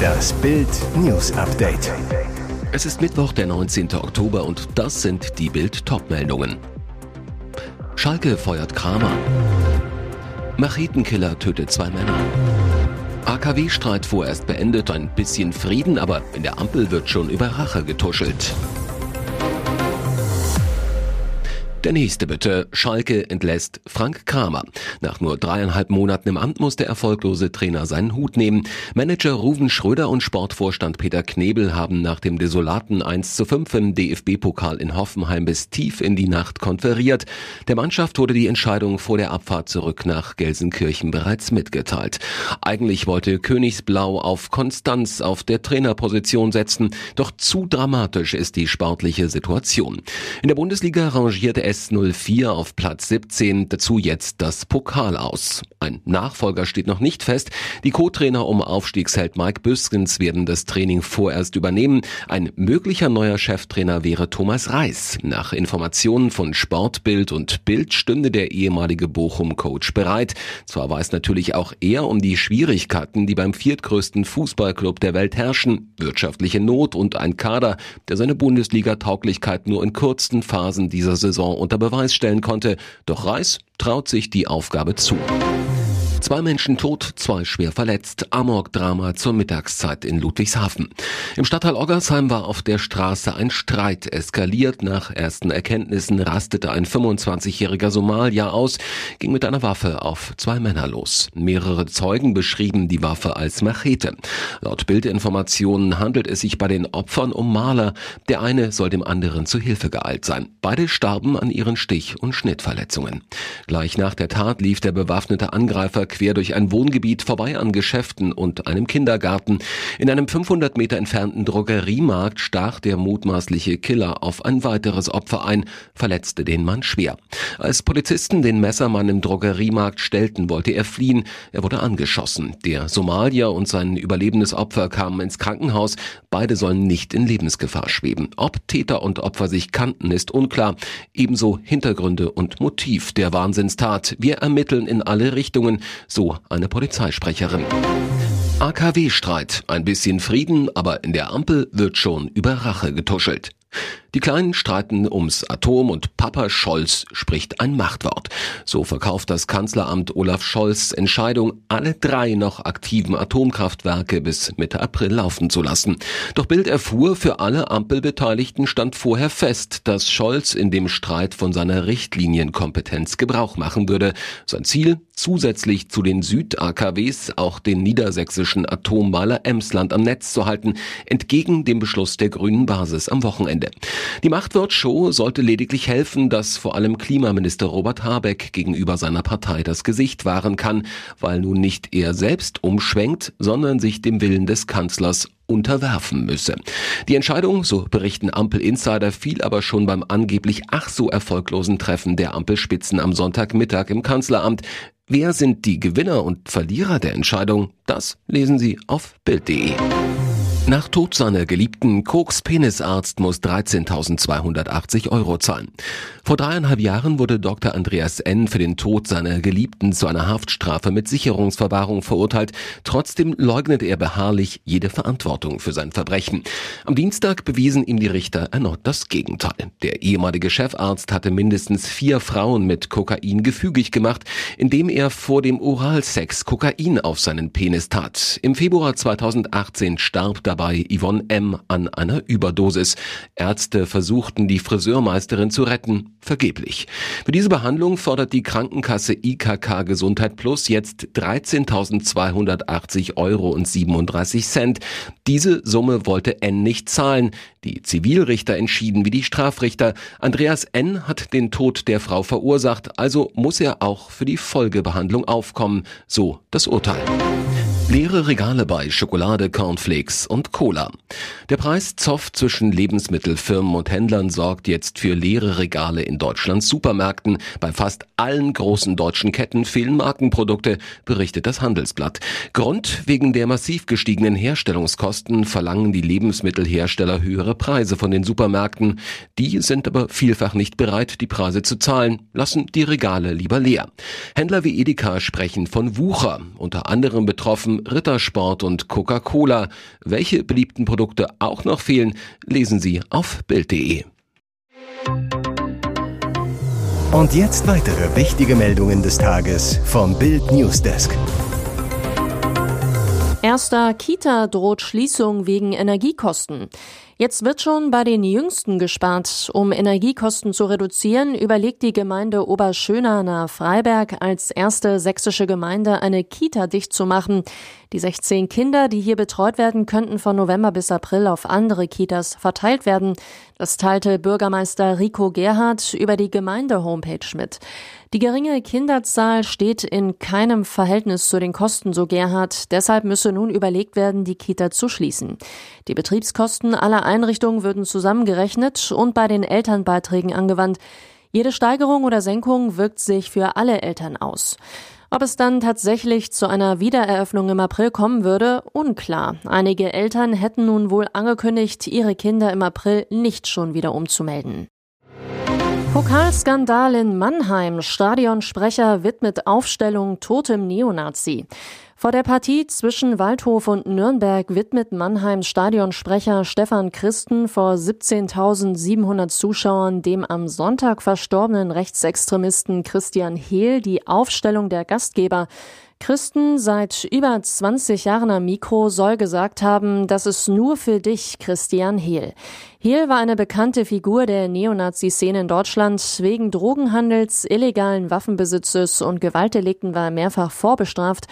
Das Bild News Update. Es ist Mittwoch, der 19. Oktober und das sind die Bild Topmeldungen. Schalke feuert Kramer. Machetenkiller tötet zwei Männer. AKW-Streit vorerst beendet, ein bisschen Frieden, aber in der Ampel wird schon über Rache getuschelt. Der nächste bitte. Schalke entlässt Frank Kramer. Nach nur dreieinhalb Monaten im Amt muss der erfolglose Trainer seinen Hut nehmen. Manager Ruven Schröder und Sportvorstand Peter Knebel haben nach dem desolaten 1 zu 5 im DFB-Pokal in Hoffenheim bis tief in die Nacht konferiert. Der Mannschaft wurde die Entscheidung vor der Abfahrt zurück nach Gelsenkirchen bereits mitgeteilt. Eigentlich wollte Königsblau auf Konstanz auf der Trainerposition setzen, doch zu dramatisch ist die sportliche Situation. In der Bundesliga rangierte S04 auf Platz 17, dazu jetzt das Pokal aus. Ein Nachfolger steht noch nicht fest. Die Co-Trainer um Aufstiegsheld Mike Büskens werden das Training vorerst übernehmen. Ein möglicher neuer Cheftrainer wäre Thomas Reis. Nach Informationen von Sportbild und Bild stünde der ehemalige Bochum-Coach bereit. Zwar weiß natürlich auch er um die Schwierigkeiten, die beim viertgrößten Fußballclub der Welt herrschen, wirtschaftliche Not und ein Kader, der seine Bundesliga-Tauglichkeit nur in kurzen Phasen dieser Saison unter Beweis stellen konnte, doch Reis traut sich die Aufgabe zu. Zwei Menschen tot, zwei schwer verletzt. Amok-Drama zur Mittagszeit in Ludwigshafen. Im Stadtteil Oggersheim war auf der Straße ein Streit eskaliert. Nach ersten Erkenntnissen rastete ein 25-jähriger Somalier aus, ging mit einer Waffe auf zwei Männer los. Mehrere Zeugen beschrieben die Waffe als Machete. Laut Bildinformationen handelt es sich bei den Opfern um Maler. Der eine soll dem anderen zu Hilfe geeilt sein. Beide starben an ihren Stich- und Schnittverletzungen. Gleich nach der Tat lief der bewaffnete Angreifer quer durch ein Wohngebiet vorbei an Geschäften und einem Kindergarten. In einem 500 Meter entfernten Drogeriemarkt stach der mutmaßliche Killer auf ein weiteres Opfer ein, verletzte den Mann schwer. Als Polizisten den Messermann im Drogeriemarkt stellten, wollte er fliehen. Er wurde angeschossen. Der Somalier und sein überlebendes Opfer kamen ins Krankenhaus. Beide sollen nicht in Lebensgefahr schweben. Ob Täter und Opfer sich kannten, ist unklar. Ebenso Hintergründe und Motiv der Wahnsinnstat. Wir ermitteln in alle Richtungen so eine Polizeisprecherin. AKW-Streit. Ein bisschen Frieden, aber in der Ampel wird schon über Rache getuschelt. Die Kleinen streiten ums Atom und Papa Scholz spricht ein Machtwort. So verkauft das Kanzleramt Olaf Scholz Entscheidung, alle drei noch aktiven Atomkraftwerke bis Mitte April laufen zu lassen. Doch Bild erfuhr, für alle Ampelbeteiligten stand vorher fest, dass Scholz in dem Streit von seiner Richtlinienkompetenz Gebrauch machen würde. Sein Ziel, zusätzlich zu den Süd-AKWs auch den niedersächsischen Atommeiler Emsland am Netz zu halten, entgegen dem Beschluss der grünen Basis am Wochenende. Die Machtwort-Show sollte lediglich helfen, dass vor allem Klimaminister Robert Habeck gegenüber seiner Partei das Gesicht wahren kann, weil nun nicht er selbst umschwenkt, sondern sich dem Willen des Kanzlers unterwerfen müsse. Die Entscheidung, so berichten Ampel-Insider, fiel aber schon beim angeblich ach so erfolglosen Treffen der Ampelspitzen am Sonntagmittag im Kanzleramt. Wer sind die Gewinner und Verlierer der Entscheidung? Das lesen Sie auf Bild.de. Nach Tod seiner Geliebten Koks Penisarzt muss 13.280 Euro zahlen. Vor dreieinhalb Jahren wurde Dr. Andreas N. für den Tod seiner Geliebten zu einer Haftstrafe mit Sicherungsverwahrung verurteilt. Trotzdem leugnet er beharrlich jede Verantwortung für sein Verbrechen. Am Dienstag bewiesen ihm die Richter erneut das Gegenteil. Der ehemalige Chefarzt hatte mindestens vier Frauen mit Kokain gefügig gemacht, indem er vor dem Oralsex Kokain auf seinen Penis tat. Im Februar 2018 starb dabei Yvonne M. an einer Überdosis. Ärzte versuchten die Friseurmeisterin zu retten, vergeblich. Für diese Behandlung fordert die Krankenkasse IKK Gesundheit Plus jetzt 13.280 Euro und 37 Cent. Diese Summe wollte N nicht zahlen. Die Zivilrichter entschieden wie die Strafrichter. Andreas N. hat den Tod der Frau verursacht, also muss er auch für die Folgebehandlung aufkommen. So das Urteil. Leere Regale bei Schokolade, Cornflakes und Cola. Der Preiszoff zwischen Lebensmittelfirmen und Händlern sorgt jetzt für leere Regale in Deutschlands Supermärkten. Bei fast allen großen deutschen Ketten fehlen Markenprodukte, berichtet das Handelsblatt. Grund wegen der massiv gestiegenen Herstellungskosten verlangen die Lebensmittelhersteller höhere Preise von den Supermärkten. Die sind aber vielfach nicht bereit, die Preise zu zahlen, lassen die Regale lieber leer. Händler wie Edeka sprechen von Wucher. Unter anderem betroffen Rittersport und Coca-Cola. Welche beliebten Produkte auch noch fehlen, lesen Sie auf Bild.de. Und jetzt weitere wichtige Meldungen des Tages vom Bild Newsdesk. Erster Kita droht Schließung wegen Energiekosten. Jetzt wird schon bei den Jüngsten gespart. Um Energiekosten zu reduzieren, überlegt die Gemeinde Oberschöner nahe Freiberg als erste sächsische Gemeinde eine Kita dicht zu machen. Die 16 Kinder, die hier betreut werden, könnten von November bis April auf andere Kitas verteilt werden. Das teilte Bürgermeister Rico Gerhardt über die Gemeinde-Homepage mit. Die geringe Kinderzahl steht in keinem Verhältnis zu den Kosten, so Gerhard. Deshalb müsse nun überlegt werden, die Kita zu schließen. Die Betriebskosten aller Einrichtungen würden zusammengerechnet und bei den Elternbeiträgen angewandt. Jede Steigerung oder Senkung wirkt sich für alle Eltern aus. Ob es dann tatsächlich zu einer Wiedereröffnung im April kommen würde, unklar. Einige Eltern hätten nun wohl angekündigt, ihre Kinder im April nicht schon wieder umzumelden. Pokalskandal in Mannheim. Stadionsprecher widmet Aufstellung totem Neonazi. Vor der Partie zwischen Waldhof und Nürnberg widmet Mannheims Stadionsprecher Stefan Christen vor 17.700 Zuschauern dem am Sonntag verstorbenen Rechtsextremisten Christian Hehl die Aufstellung der Gastgeber. Christen, seit über 20 Jahren am Mikro, soll gesagt haben, das ist nur für dich, Christian Hehl. Hehl war eine bekannte Figur der Neonazi-Szene in Deutschland. Wegen Drogenhandels, illegalen Waffenbesitzes und Gewaltdelikten war er mehrfach vorbestraft.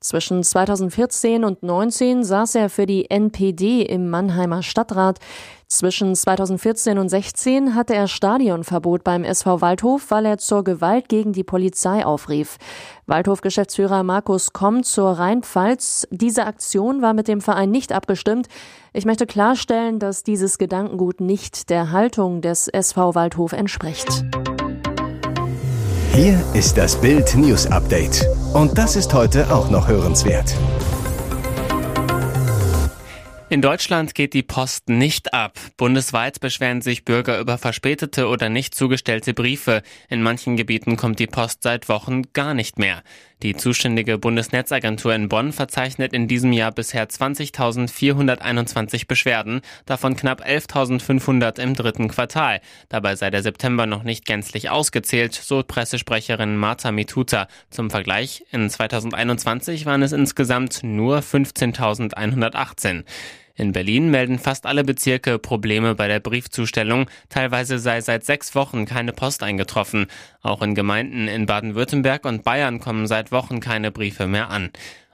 Zwischen 2014 und 2019 saß er für die NPD im Mannheimer Stadtrat. Zwischen 2014 und 16 hatte er Stadionverbot beim SV Waldhof, weil er zur Gewalt gegen die Polizei aufrief. Waldhof-Geschäftsführer Markus kommt zur Rheinpfalz. Diese Aktion war mit dem Verein nicht abgestimmt. Ich möchte klarstellen, dass dieses Gedankengut nicht der Haltung des SV Waldhof entspricht. Hier ist das Bild News Update. Und das ist heute auch noch hörenswert. In Deutschland geht die Post nicht ab. Bundesweit beschweren sich Bürger über verspätete oder nicht zugestellte Briefe. In manchen Gebieten kommt die Post seit Wochen gar nicht mehr. Die zuständige Bundesnetzagentur in Bonn verzeichnet in diesem Jahr bisher 20.421 Beschwerden, davon knapp 11.500 im dritten Quartal. Dabei sei der September noch nicht gänzlich ausgezählt, so Pressesprecherin Marta Mituta. Zum Vergleich, in 2021 waren es insgesamt nur 15.118. In Berlin melden fast alle Bezirke Probleme bei der Briefzustellung. Teilweise sei seit sechs Wochen keine Post eingetroffen. Auch in Gemeinden in Baden-Württemberg und Bayern kommen seit Wochen keine Briefe mehr an.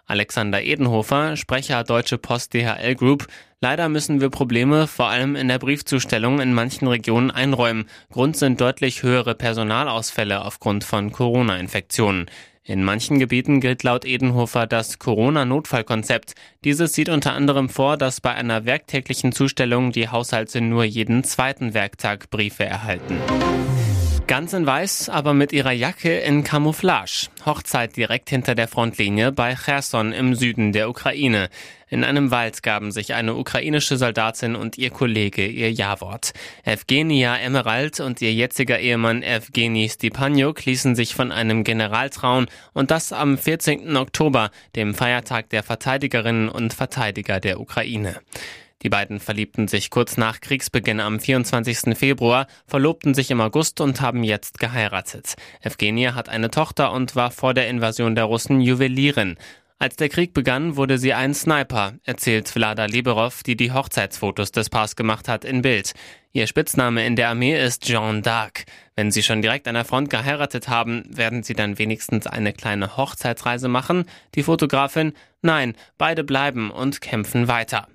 Alexander Edenhofer, Sprecher Deutsche Post DHL Group. Leider müssen wir Probleme vor allem in der Briefzustellung in manchen Regionen einräumen. Grund sind deutlich höhere Personalausfälle aufgrund von Corona-Infektionen. In manchen Gebieten gilt laut Edenhofer das Corona-Notfallkonzept. Dieses sieht unter anderem vor, dass bei einer werktäglichen Zustellung die Haushalte nur jeden zweiten Werktag Briefe erhalten. Ganz in Weiß, aber mit ihrer Jacke in Camouflage. Hochzeit direkt hinter der Frontlinie bei Cherson im Süden der Ukraine. In einem Wald gaben sich eine ukrainische Soldatin und ihr Kollege ihr Ja-Wort. Evgenia Emerald und ihr jetziger Ehemann Evgeny Stepanyuk ließen sich von einem General trauen und das am 14. Oktober, dem Feiertag der Verteidigerinnen und Verteidiger der Ukraine. Die beiden verliebten sich kurz nach Kriegsbeginn am 24. Februar, verlobten sich im August und haben jetzt geheiratet. Evgenia hat eine Tochter und war vor der Invasion der Russen Juwelierin. Als der Krieg begann, wurde sie ein Sniper, erzählt Vlada Liberov, die die Hochzeitsfotos des Paars gemacht hat, in Bild. Ihr Spitzname in der Armee ist Jean d'Arc. Wenn sie schon direkt an der Front geheiratet haben, werden sie dann wenigstens eine kleine Hochzeitsreise machen? Die Fotografin? Nein, beide bleiben und kämpfen weiter.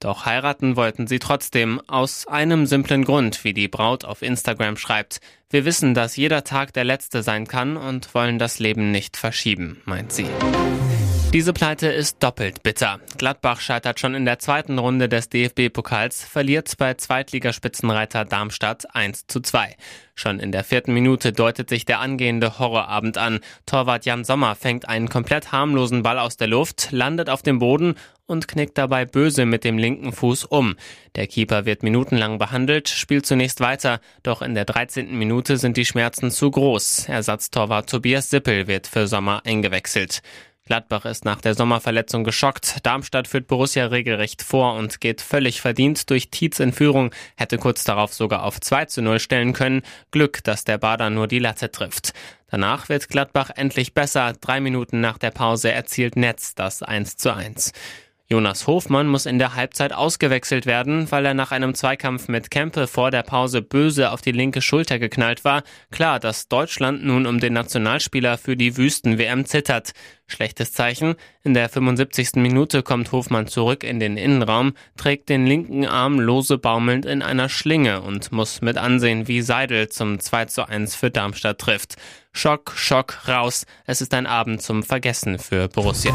Doch heiraten wollten sie trotzdem, aus einem simplen Grund, wie die Braut auf Instagram schreibt. Wir wissen, dass jeder Tag der letzte sein kann und wollen das Leben nicht verschieben, meint sie. Diese Pleite ist doppelt bitter. Gladbach scheitert schon in der zweiten Runde des DFB-Pokals, verliert bei Zweitligaspitzenreiter Darmstadt 1 zu 2. Schon in der vierten Minute deutet sich der angehende Horrorabend an. Torwart Jan Sommer fängt einen komplett harmlosen Ball aus der Luft, landet auf dem Boden und knickt dabei böse mit dem linken Fuß um. Der Keeper wird minutenlang behandelt, spielt zunächst weiter, doch in der 13. Minute sind die Schmerzen zu groß. Ersatztorwart Tobias Sippel wird für Sommer eingewechselt. Gladbach ist nach der Sommerverletzung geschockt. Darmstadt führt Borussia regelrecht vor und geht völlig verdient durch Tietz in Führung, hätte kurz darauf sogar auf 2 zu 0 stellen können. Glück, dass der Bader nur die Latte trifft. Danach wird Gladbach endlich besser. Drei Minuten nach der Pause erzielt Netz das 1 zu 1. Jonas Hofmann muss in der Halbzeit ausgewechselt werden, weil er nach einem Zweikampf mit Kempe vor der Pause böse auf die linke Schulter geknallt war. Klar, dass Deutschland nun um den Nationalspieler für die Wüsten-WM zittert. Schlechtes Zeichen. In der 75. Minute kommt Hofmann zurück in den Innenraum, trägt den linken Arm lose baumelnd in einer Schlinge und muss mit ansehen, wie Seidel zum 2 zu 1 für Darmstadt trifft. Schock, Schock, raus. Es ist ein Abend zum Vergessen für Borussia.